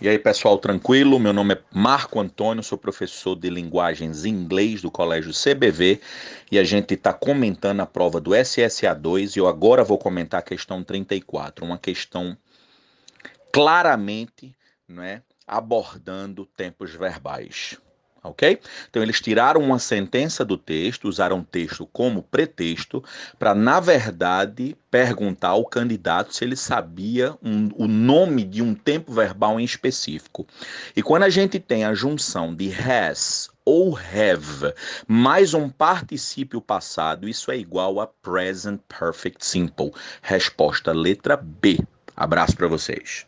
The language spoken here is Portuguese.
E aí, pessoal, tranquilo? Meu nome é Marco Antônio, sou professor de linguagens em inglês do Colégio CBV e a gente está comentando a prova do SSA2 e eu agora vou comentar a questão 34, uma questão claramente não é, abordando tempos verbais ok? Então eles tiraram uma sentença do texto, usaram o texto como pretexto, para, na verdade, perguntar ao candidato se ele sabia um, o nome de um tempo verbal em específico. E quando a gente tem a junção de has ou have mais um particípio passado, isso é igual a present perfect simple. Resposta letra B. Abraço para vocês.